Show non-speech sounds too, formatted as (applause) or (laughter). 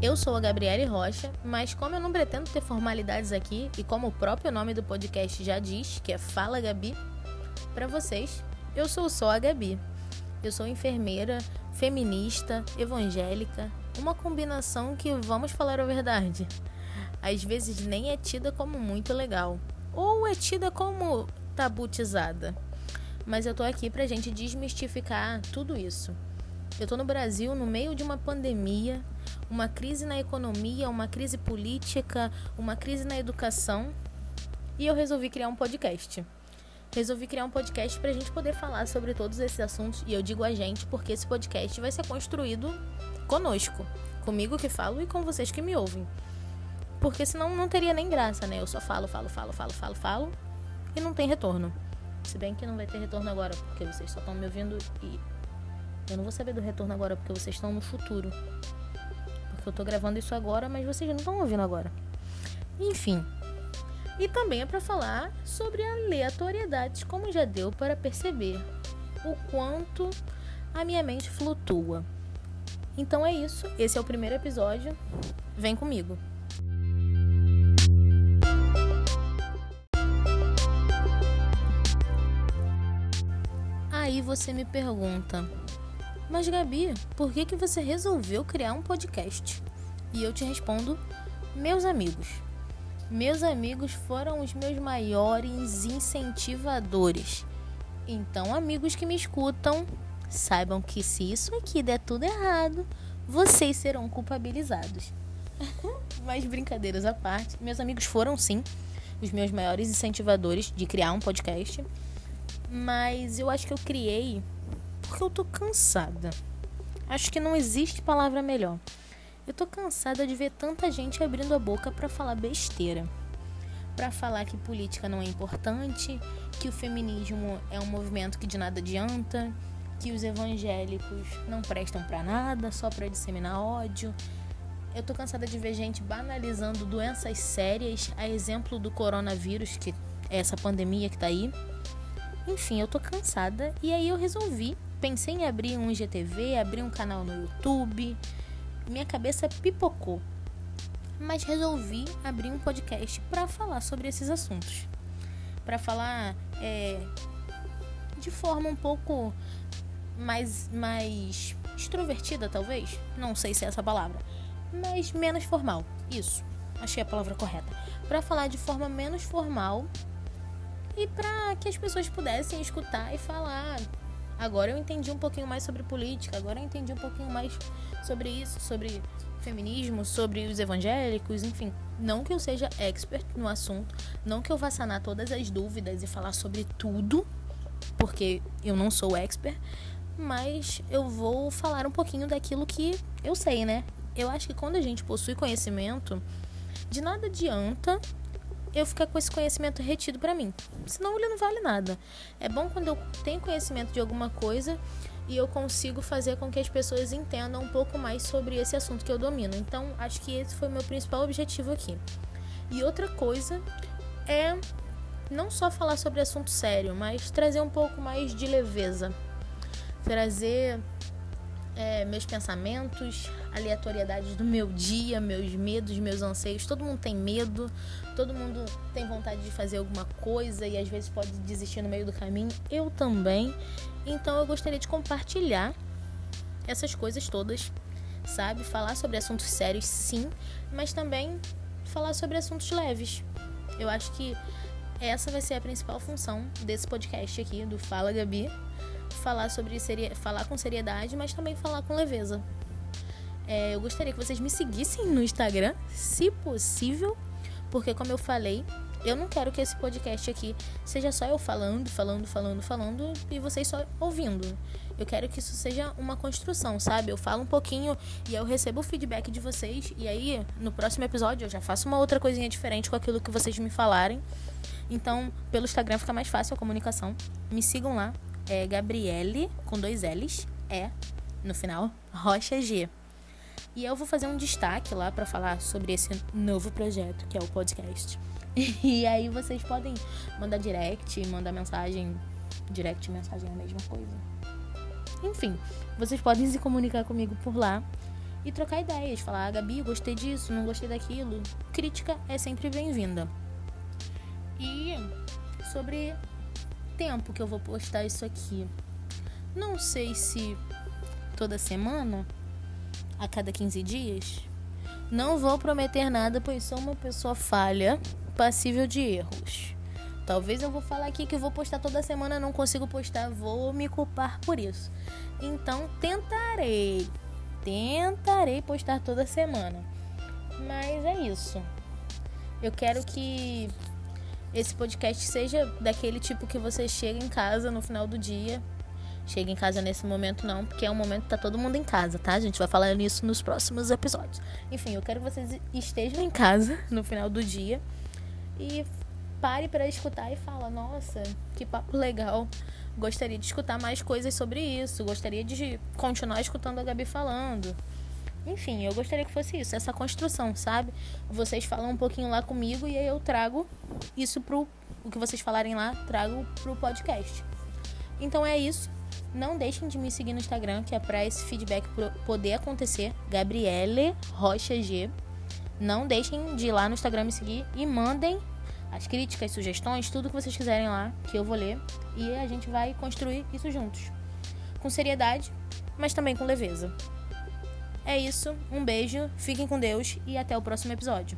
Eu sou a Gabriele Rocha, mas como eu não pretendo ter formalidades aqui e como o próprio nome do podcast já diz, que é Fala Gabi, para vocês, eu sou só a Gabi. Eu sou enfermeira, feminista, evangélica, uma combinação que, vamos falar a verdade, às vezes nem é tida como muito legal, ou é tida como tabutizada. Mas eu tô aqui pra gente desmistificar tudo isso. Eu tô no Brasil no meio de uma pandemia, uma crise na economia, uma crise política, uma crise na educação, e eu resolvi criar um podcast resolvi criar um podcast para a gente poder falar sobre todos esses assuntos. E eu digo a gente porque esse podcast vai ser construído conosco, comigo que falo e com vocês que me ouvem. Porque senão não teria nem graça, né? Eu só falo, falo, falo, falo, falo, falo e não tem retorno. Se bem que não vai ter retorno agora, porque vocês só estão me ouvindo e eu não vou saber do retorno agora, porque vocês estão no futuro. Eu tô gravando isso agora, mas vocês não estão ouvindo agora. Enfim, e também é para falar sobre aleatoriedades, como já deu para perceber o quanto a minha mente flutua. Então é isso, esse é o primeiro episódio. Vem comigo. Aí você me pergunta: "Mas Gabi, por que que você resolveu criar um podcast?" E eu te respondo: "Meus amigos, meus amigos foram os meus maiores incentivadores. Então, amigos que me escutam, saibam que se isso aqui der tudo errado, vocês serão culpabilizados. (laughs) Mas brincadeiras à parte, meus amigos foram sim os meus maiores incentivadores de criar um podcast. Mas eu acho que eu criei porque eu tô cansada. Acho que não existe palavra melhor. Eu tô cansada de ver tanta gente abrindo a boca para falar besteira. Para falar que política não é importante, que o feminismo é um movimento que de nada adianta, que os evangélicos não prestam para nada, só para disseminar ódio. Eu tô cansada de ver gente banalizando doenças sérias, a exemplo do coronavírus, que é essa pandemia que tá aí. Enfim, eu tô cansada e aí eu resolvi, pensei em abrir um IGTV, abrir um canal no YouTube, minha cabeça pipocou. Mas resolvi abrir um podcast para falar sobre esses assuntos. Para falar é, de forma um pouco mais, mais extrovertida, talvez. Não sei se é essa palavra. Mas menos formal. Isso. Achei a palavra correta. Para falar de forma menos formal e para que as pessoas pudessem escutar e falar Agora eu entendi um pouquinho mais sobre política, agora eu entendi um pouquinho mais sobre isso, sobre feminismo, sobre os evangélicos, enfim. Não que eu seja expert no assunto, não que eu vá sanar todas as dúvidas e falar sobre tudo, porque eu não sou expert, mas eu vou falar um pouquinho daquilo que eu sei, né? Eu acho que quando a gente possui conhecimento, de nada adianta eu ficar com esse conhecimento retido para mim. Senão ele não vale nada. É bom quando eu tenho conhecimento de alguma coisa e eu consigo fazer com que as pessoas entendam um pouco mais sobre esse assunto que eu domino. Então, acho que esse foi o meu principal objetivo aqui. E outra coisa é não só falar sobre assunto sério, mas trazer um pouco mais de leveza. Trazer é, meus pensamentos, aleatoriedades do meu dia, meus medos, meus anseios. Todo mundo tem medo, todo mundo tem vontade de fazer alguma coisa e às vezes pode desistir no meio do caminho. Eu também. Então eu gostaria de compartilhar essas coisas todas, sabe? Falar sobre assuntos sérios, sim, mas também falar sobre assuntos leves. Eu acho que essa vai ser a principal função desse podcast aqui do Fala Gabi falar sobre seri... falar com seriedade, mas também falar com leveza. É, eu gostaria que vocês me seguissem no Instagram, se possível, porque como eu falei, eu não quero que esse podcast aqui seja só eu falando, falando, falando, falando e vocês só ouvindo. Eu quero que isso seja uma construção, sabe? Eu falo um pouquinho e eu recebo o feedback de vocês e aí no próximo episódio eu já faço uma outra coisinha diferente com aquilo que vocês me falarem. Então, pelo Instagram fica mais fácil a comunicação. Me sigam lá, é Gabriele, com dois L's, é, no final, Rocha G. E eu vou fazer um destaque lá para falar sobre esse novo projeto, que é o podcast. (laughs) E aí vocês podem mandar direct, mandar mensagem. Direct mensagem é a mesma coisa. Enfim, vocês podem se comunicar comigo por lá. e trocar ideias. Falar, ah, Gabi, gostei disso, não gostei daquilo. Crítica é sempre bem-vinda. E sobre tempo que eu vou postar isso aqui. Não sei se toda semana, a cada 15 dias. Não vou prometer nada, pois sou uma pessoa falha, passível de erros. Talvez eu vou falar aqui que vou postar toda semana, não consigo postar, vou me culpar por isso. Então tentarei tentarei postar toda semana. Mas é isso. Eu quero que esse podcast seja daquele tipo que você chega em casa no final do dia. Chega em casa nesse momento não, porque é um momento que tá todo mundo em casa, tá? A gente vai falar nisso nos próximos episódios. Enfim, eu quero que vocês estejam em casa no final do dia e pare para escutar e fala: "Nossa, que papo legal" gostaria de escutar mais coisas sobre isso, gostaria de continuar escutando a Gabi falando. Enfim, eu gostaria que fosse isso, essa construção, sabe? Vocês falam um pouquinho lá comigo e aí eu trago isso pro o que vocês falarem lá, trago pro podcast. Então é isso. Não deixem de me seguir no Instagram, que é para esse feedback poder acontecer. Gabriele Rocha G. Não deixem de ir lá no Instagram me seguir e mandem as críticas, sugestões, tudo que vocês quiserem lá, que eu vou ler e a gente vai construir isso juntos. Com seriedade, mas também com leveza. É isso, um beijo, fiquem com Deus e até o próximo episódio.